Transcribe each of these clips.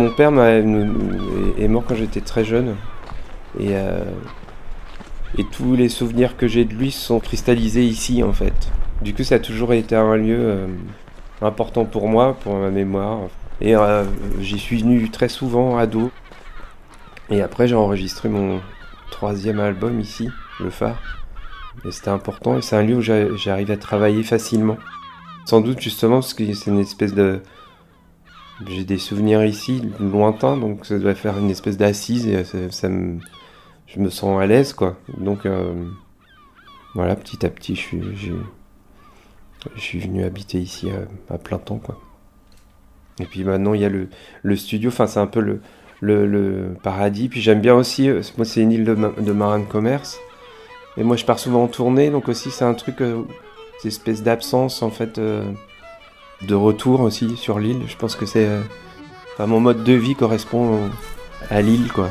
Mon père est mort quand j'étais très jeune. Et, euh, et tous les souvenirs que j'ai de lui sont cristallisés ici en fait. Du coup, ça a toujours été un lieu euh, important pour moi, pour ma mémoire. Et euh, j'y suis venu très souvent ado. Et après, j'ai enregistré mon troisième album ici, Le Phare. Et c'était important et c'est un lieu où j'arrive à travailler facilement. Sans doute justement parce que c'est une espèce de... J'ai des souvenirs ici, lointains, donc ça doit faire une espèce d'assise et ça, me... je me sens à l'aise, quoi. Donc euh, voilà, petit à petit, je suis, je suis venu habiter ici à, plein temps, quoi. Et puis maintenant, il y a le, le studio, enfin c'est un peu le, le, le paradis. Puis j'aime bien aussi, euh, moi c'est une île de, de marin de commerce. Et moi je pars souvent en tournée, donc aussi c'est un truc, euh, cette espèce d'absence en fait, euh, de retour aussi sur l'île. Je pense que c'est... enfin, mon mode de vie correspond à l'île, quoi.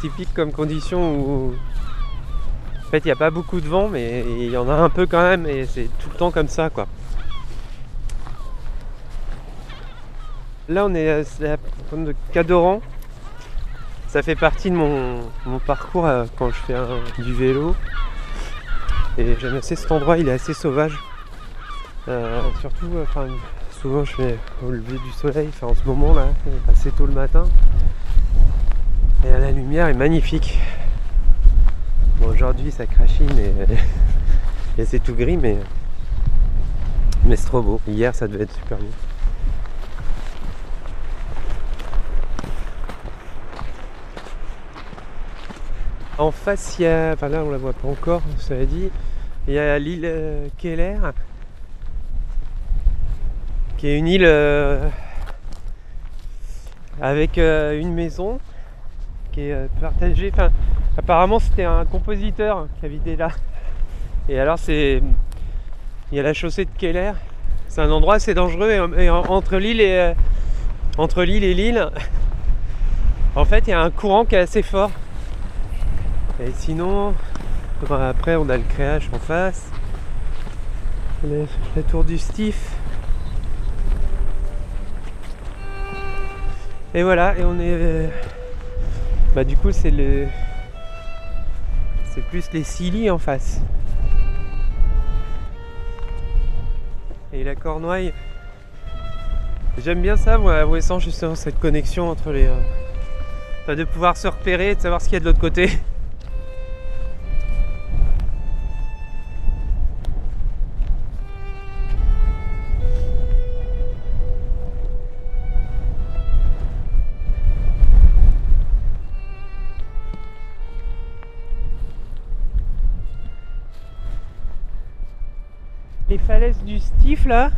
C'est typique comme condition où en fait il n'y a pas beaucoup de vent mais il y en a un peu quand même et c'est tout le temps comme ça quoi. Là on est à la de Cadoran. Ça fait partie de mon, parcours euh, quand je fais du vélo. Et j'aime assez cet endroit, il est assez sauvage. Euh, surtout, euh, souvent je fais au lever du soleil, en ce moment là, assez tôt le matin. La lumière est magnifique. Aujourd'hui ça crachine et, c'est tout gris, mais, c'est trop beau. Hier ça devait être super beau. En face, il y a, enfin là on la voit pas encore, ça dit, il y a l'île euh, Keller, qui est une île euh, avec euh, une maison euh, partagé. Enfin, apparemment, c'était un compositeur qui habitait là. Et alors, c'est. Il y a la chaussée de Keller. C'est un endroit assez dangereux. Et, entre l'île et. Euh, entre l'île et l'île, en fait, il y a un courant qui est assez fort. Et sinon, après, on a le créage en face. La, tour du Stif. Et voilà, et on est. Bah du coup c'est le. C'est plus les Silly en face. Et la Cornouaille. J'aime bien ça, moi, à justement cette connexion entre les. Euh, de pouvoir se repérer, de savoir ce qu'il y a de l'autre côté. Falaises du Stif là,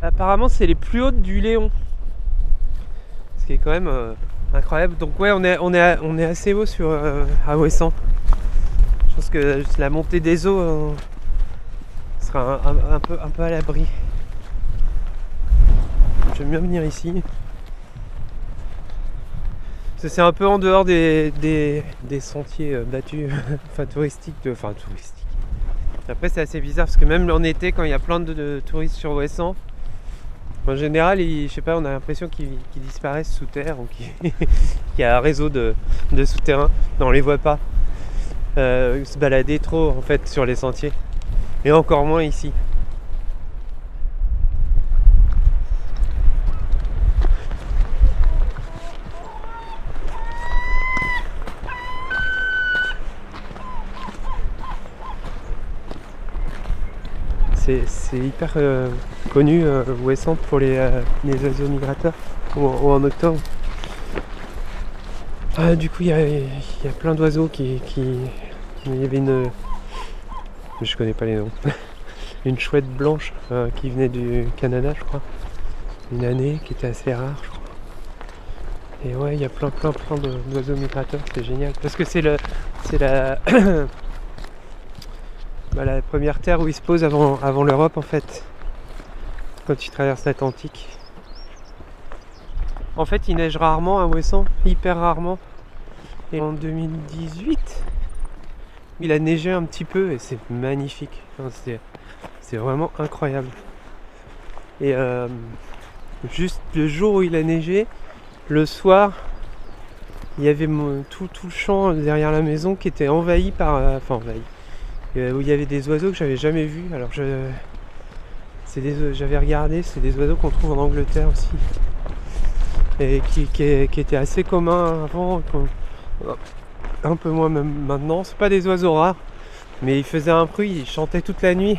apparemment c'est les plus hautes du Léon. Ce qui est quand même euh, incroyable. Donc ouais on est, on est, on est assez haut sur euh. Je pense que la montée des eaux euh, sera un, peu, un peu à l'abri. J'aime bien venir ici. C'est un peu en dehors des, des, sentiers battus, enfin touristiques, de, enfin touristiques après, c'est assez bizarre parce que même en été, quand il y a plein de, touristes sur Ouessant, en général, on a l'impression qu'ils disparaissent sous terre ou qu'il y a un réseau de, souterrains. Non, on les voit pas euh, se balader trop en fait sur les sentiers. Et encore moins ici. C'est hyper euh, connu euh, pour les, euh, les oiseaux migrateurs ou, en- octobre. Ah, du coup, il y y a plein d'oiseaux qui, Il y avait une. Je connais pas les noms. une chouette blanche euh, qui venait du Canada, je crois. Une année qui était assez rare, je crois. Et ouais, il y a plein, plein, plein d'oiseaux migrateurs, c'est génial. Parce que c'est le, c'est la, bah, la première terre où ils se posent avant, l'Europe en fait. Quand tu traverses l'Atlantique. En fait, il neige rarement à Ouessant, hyper rarement. Et en 2018, il a neigé un petit peu et c'est magnifique. C'est, vraiment incroyable. Et euh, juste le jour où il a neigé, le soir, il y avait tout le champ derrière la maison qui était envahi par. euh, Enfin, envahi. Euh, où il y avait des oiseaux que j'avais jamais vus. Alors, j'avais regardé, c'est des oiseaux qu'on trouve en Angleterre aussi. Et qui, qui, étaient assez communs avant, qu'on- un peu moins même maintenant. C'est pas des oiseaux rares, mais ils faisaient un bruit, ils chantaient toute la nuit.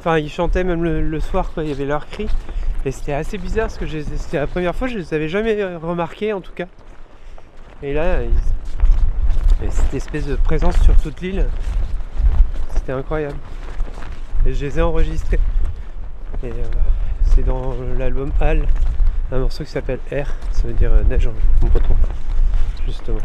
Enfin, ils chantaient même le, soir quand il y avait leur cri. Et c'était assez bizarre parce que c'était la première fois, je les avais jamais euh, remarqués en tout cas. Et là, ils- et cette espèce de présence sur toute l'île, c'était incroyable. Et je les ai enregistrés. Et euh, c'est dans l'album Hal, un morceau qui s'appelle R, ça veut dire euh, neige en breton, justement.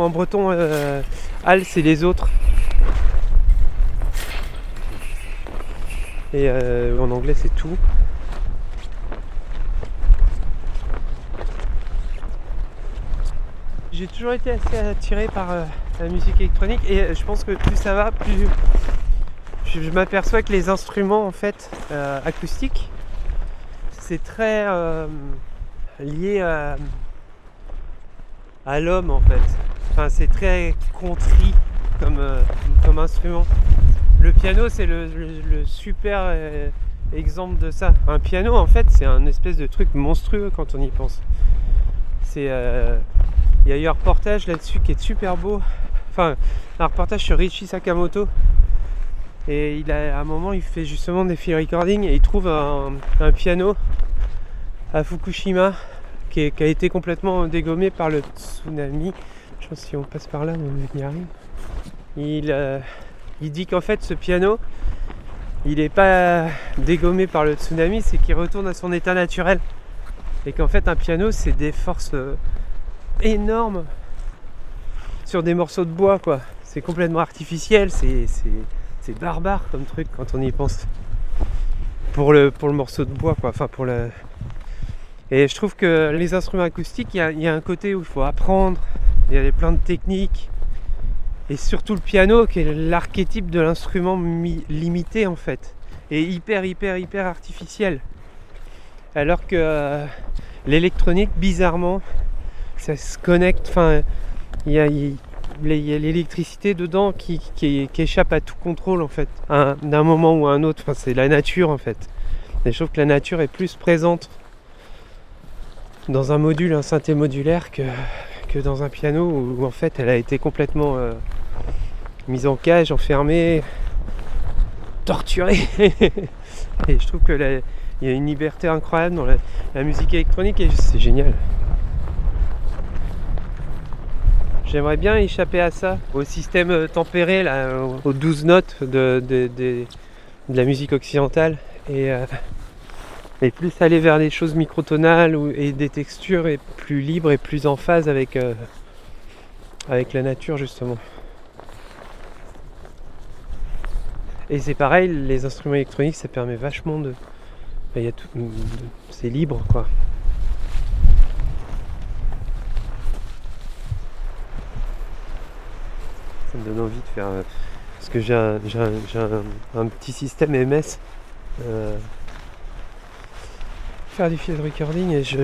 En breton, euh, Al, c'est les autres. Et euh, en anglais, c'est tout. J'ai toujours été assez attiré par euh, la musique électronique et euh, je pense que plus ça va, plus je, m'aperçois que les instruments en fait acoustiques, c'est très lié à l'homme en fait. Enfin, c'est très contrit comme, euh, comme instrument. Le piano, c'est le, super euh, exemple de ça. Un piano, en fait, c'est un espèce de truc monstrueux quand on y pense. C'est, euh, il y a eu un reportage là-dessus qui est super beau. Enfin, un reportage sur Richie Sakamoto. Et il a, à un moment, il fait justement des field recordings et il trouve un, piano à Fukushima qui a été complètement dégommé par le tsunami. Si on passe par là, on y arrive. Il, euh, dit qu'en fait, ce piano, il n'est pas dégommé par le tsunami, c'est qu'il retourne à son état naturel. Et qu'en fait, un piano, c'est des forces euh, énormes sur des morceaux de bois, quoi. C'est complètement artificiel, c'est, c'est, barbare comme truc quand on y pense. Pour le, pour le morceau de bois, quoi. Enfin, pour le. Et je trouve que les instruments acoustiques, il y a un côté où il faut apprendre, il y a plein de techniques. Et surtout le piano, qui est l'archétype de l'instrument mi- limité en fait. Et hyper, hyper, hyper artificiel. Alors que euh, l'électronique, bizarrement, ça se connecte. Enfin, il y a, l'électricité dedans qui, qui- échappe à tout contrôle en fait. D'un moment ou à un autre. C'est la nature en fait. Je trouve que la nature est plus présente dans un module, un synthé modulaire que, que dans un piano où, en fait elle a été complètement euh, mise en cage, enfermée, torturée. et je trouve que il y a une liberté incroyable dans la, musique électronique et c'est génial. J'aimerais bien échapper à ça, au système euh, tempéré, aux- aux 12 notes de la musique occidentale et, euh, et plus aller vers des choses microtonales et des textures et plus libres et plus en phase avec, euh, avec la nature justement. Et c'est pareil, les instruments électroniques, ça permet vachement de. Tout. C'est libre, quoi. Ça me donne envie de faire. euh, Parce que j'ai un- un petit système MS. euh, faire du field recording et je.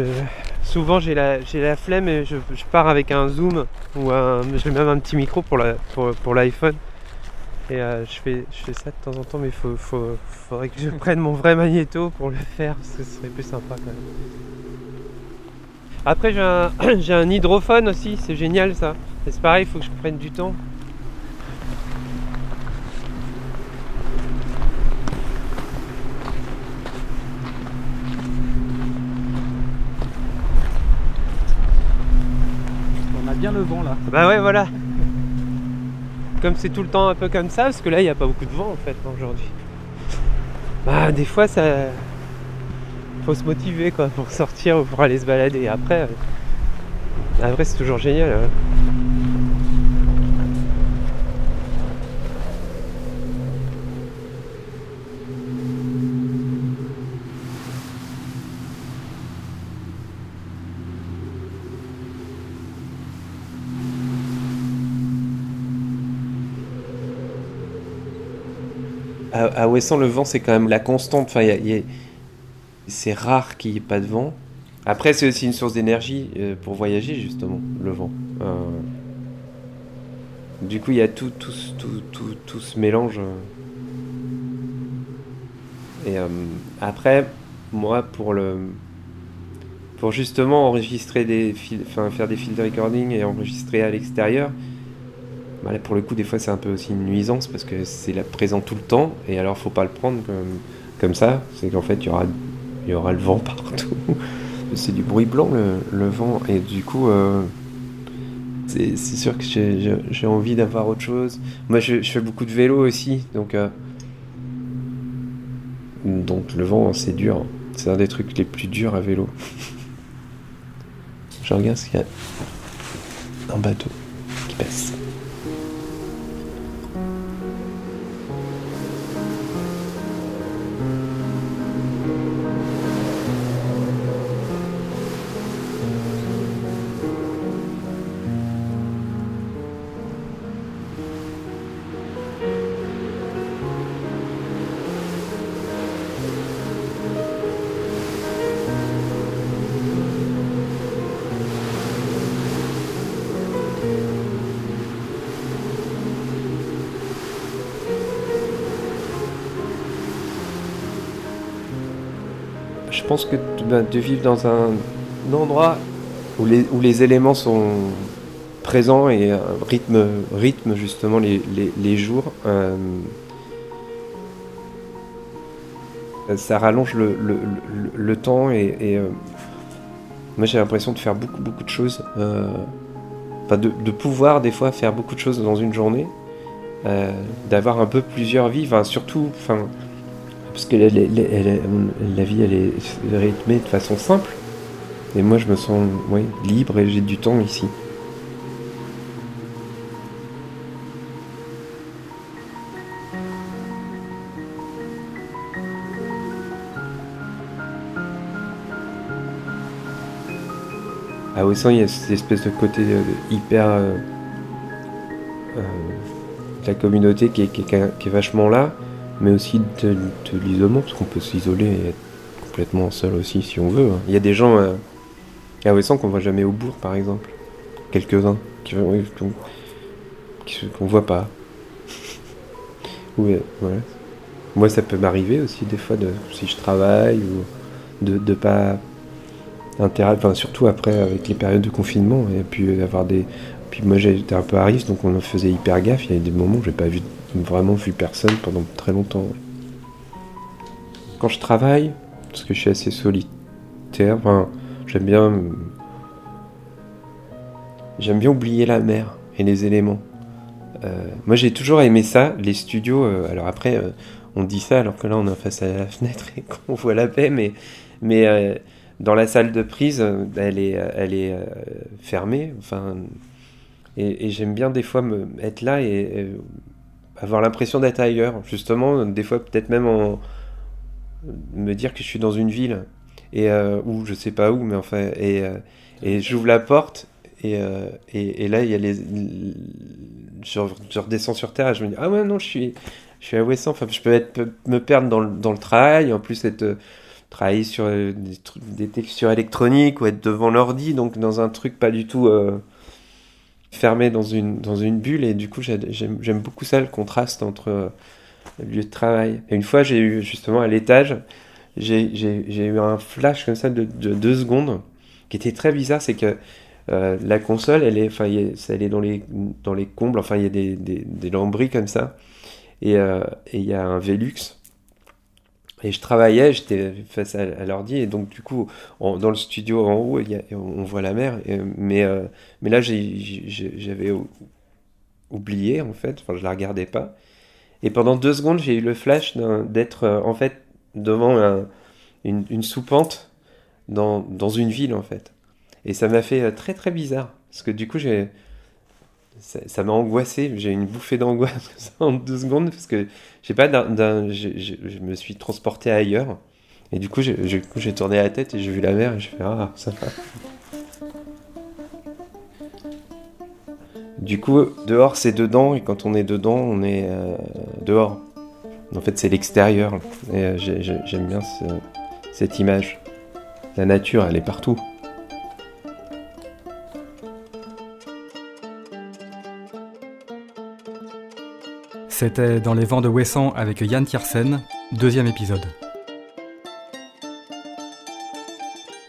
Souvent j'ai la, j'ai la flemme et je, je pars avec un zoom ou un. J'ai même un petit micro pour la, pour, pour l'iPhone. Et euh, je, fais, je fais ça de temps en temps, mais faut, faudrait que je prenne mon vrai magnéto pour le faire, parce que ce serait plus sympa quand même. Après, j'ai un, j'ai un hydrophone aussi, c'est génial ça. C'est pareil, il faut que je prenne du temps. Le vent là. Bah ouais, voilà. Comme c'est tout le temps un peu comme ça, parce que là, il n'y a pas beaucoup de vent en fait aujourd'hui. Bah, des fois, ça. Faut se motiver quoi pour sortir ou pour aller se balader. Après, euh, après c'est toujours génial. hein. À, à Ouessant, le vent, c'est quand même la constante. Enfin, c'est rare qu'il n'y ait pas de vent. Après, c'est aussi une source d'énergie euh, pour voyager, justement, le vent. Euh, Du coup, il y a tout, tout, tout, tout, tout ce mélange. euh. Et après, moi, pour le. Pour justement enregistrer des enfin, faire des field recording et enregistrer à l'extérieur, bah pour le coup, des fois, c'est un peu aussi une nuisance parce que c'est là présent tout le temps et alors faut pas le prendre comme, ça. C'est qu'en fait, il y aura, y aura le vent partout. c'est du bruit blanc, le, vent. Et du coup, euh, c'est sûr que j'ai- envie d'avoir autre chose. Moi, je, fais beaucoup de vélo aussi, donc, euh, donc le vent, c'est dur. C'est un des trucs les plus durs à vélo. je regarde s'il y a un bateau qui passe. Pense que de vivre dans un, endroit où les, où les éléments sont présents et euh, rythme, rythme justement les, les, les jours, euh, ça rallonge le, le, le, temps et, euh, moi j'ai l'impression de faire beaucoup beaucoup de choses, euh, enfin de, de pouvoir des fois faire beaucoup de choses dans une journée, euh, d'avoir un peu plusieurs vies, surtout, parce que la, la- vie elle est rythmée de façon simple. Et moi je me sens libre et j'ai du temps ici. À Ouessant, il y a cette espèce de côté euh, hyper. euh, euh, de la communauté qui est vachement là, mais aussi de, de l'isolement, parce qu'on peut s'isoler et être complètement seul aussi si on veut. hein. Il y a des gens euh, à Ouessant qu'on voit jamais au bourg, par exemple. Quelques-uns qu'on qu'on voit pas. Voilà. Moi, ça peut m'arriver aussi des fois, de, si je travaille ou de ne pas interagir, enfin, surtout après avec les périodes de confinement, et puis avoir des. Puis moi, j'étais un peu à risque, donc on faisait hyper gaffe. Il y a des moments où j'ai pas vu, vraiment vu personne pendant très longtemps. Quand je travaille, parce que je suis assez solitaire, enfin, j'aime bien. J'aime bien oublier la mer et les éléments. Euh, moi, j'ai toujours aimé ça, les studios. euh, alors après, euh, on dit ça alors que là, on est face à la fenêtre et qu'on voit la baie, mais, mais dans la salle de prise, elle est, elle est fermée. Enfin, et, j'aime bien des fois me, être là et avoir l'impression d'être ailleurs. Justement, des fois, peut-être même me dire que je suis dans une ville et euh, ou je sais pas où, mais enfin, et, euh, j'ouvre la porte et, euh, et, et, là il y a les, je, redescends sur terre et je me dis ah ouais non je suis je suis à Ouessant, enfin je peux être, me perdre dans le, dans le travail, en plus être travailler sur des, des textures électroniques ou être devant l'ordi, donc dans un truc pas du tout fermé dans une, dans une bulle. Et du coup, j'aime beaucoup ça, le contraste entre euh, le lieu de travail. Et une fois, j'ai eu justement à l'étage, j'ai eu un flash comme ça de, de, deux secondes qui était très bizarre. C'est que euh, la console, elle est, enfin, elle est dans les, dans les combles, enfin, il y a des, des, lambris comme ça. Et euh, il y a un Velux et je travaillais, j'étais face à, à l'ordi, et donc du coup, dans le studio en haut, on voit la mer, mais, euh, mais là j'avais oublié en fait, enfin je la regardais pas. Et pendant deux secondes, j'ai eu le flash d'être euh, en fait devant un, une, une soupente dans, dans une ville en fait. Et ça m'a fait euh, très très bizarre, parce que du coup j'ai ça m'a angoissé. J'ai une bouffée d'angoisse en deux secondes parce que j'ai pas d'un, je me suis transporté ailleurs. Et du coup, j'ai tourné la tête et j'ai vu la mer et je fais ah ça va. Du coup, dehors c'est dedans et quand on est dedans, on est euh, dehors. En fait, c'est l'extérieur. Et euh, j'aime bien ce, cette image. La nature, elle est partout. C'était Dans les vents de Wesson avec Yann Tiersen, deuxième épisode.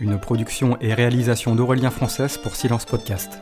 Une production et réalisation d'Aurélien Française pour Silence Podcast.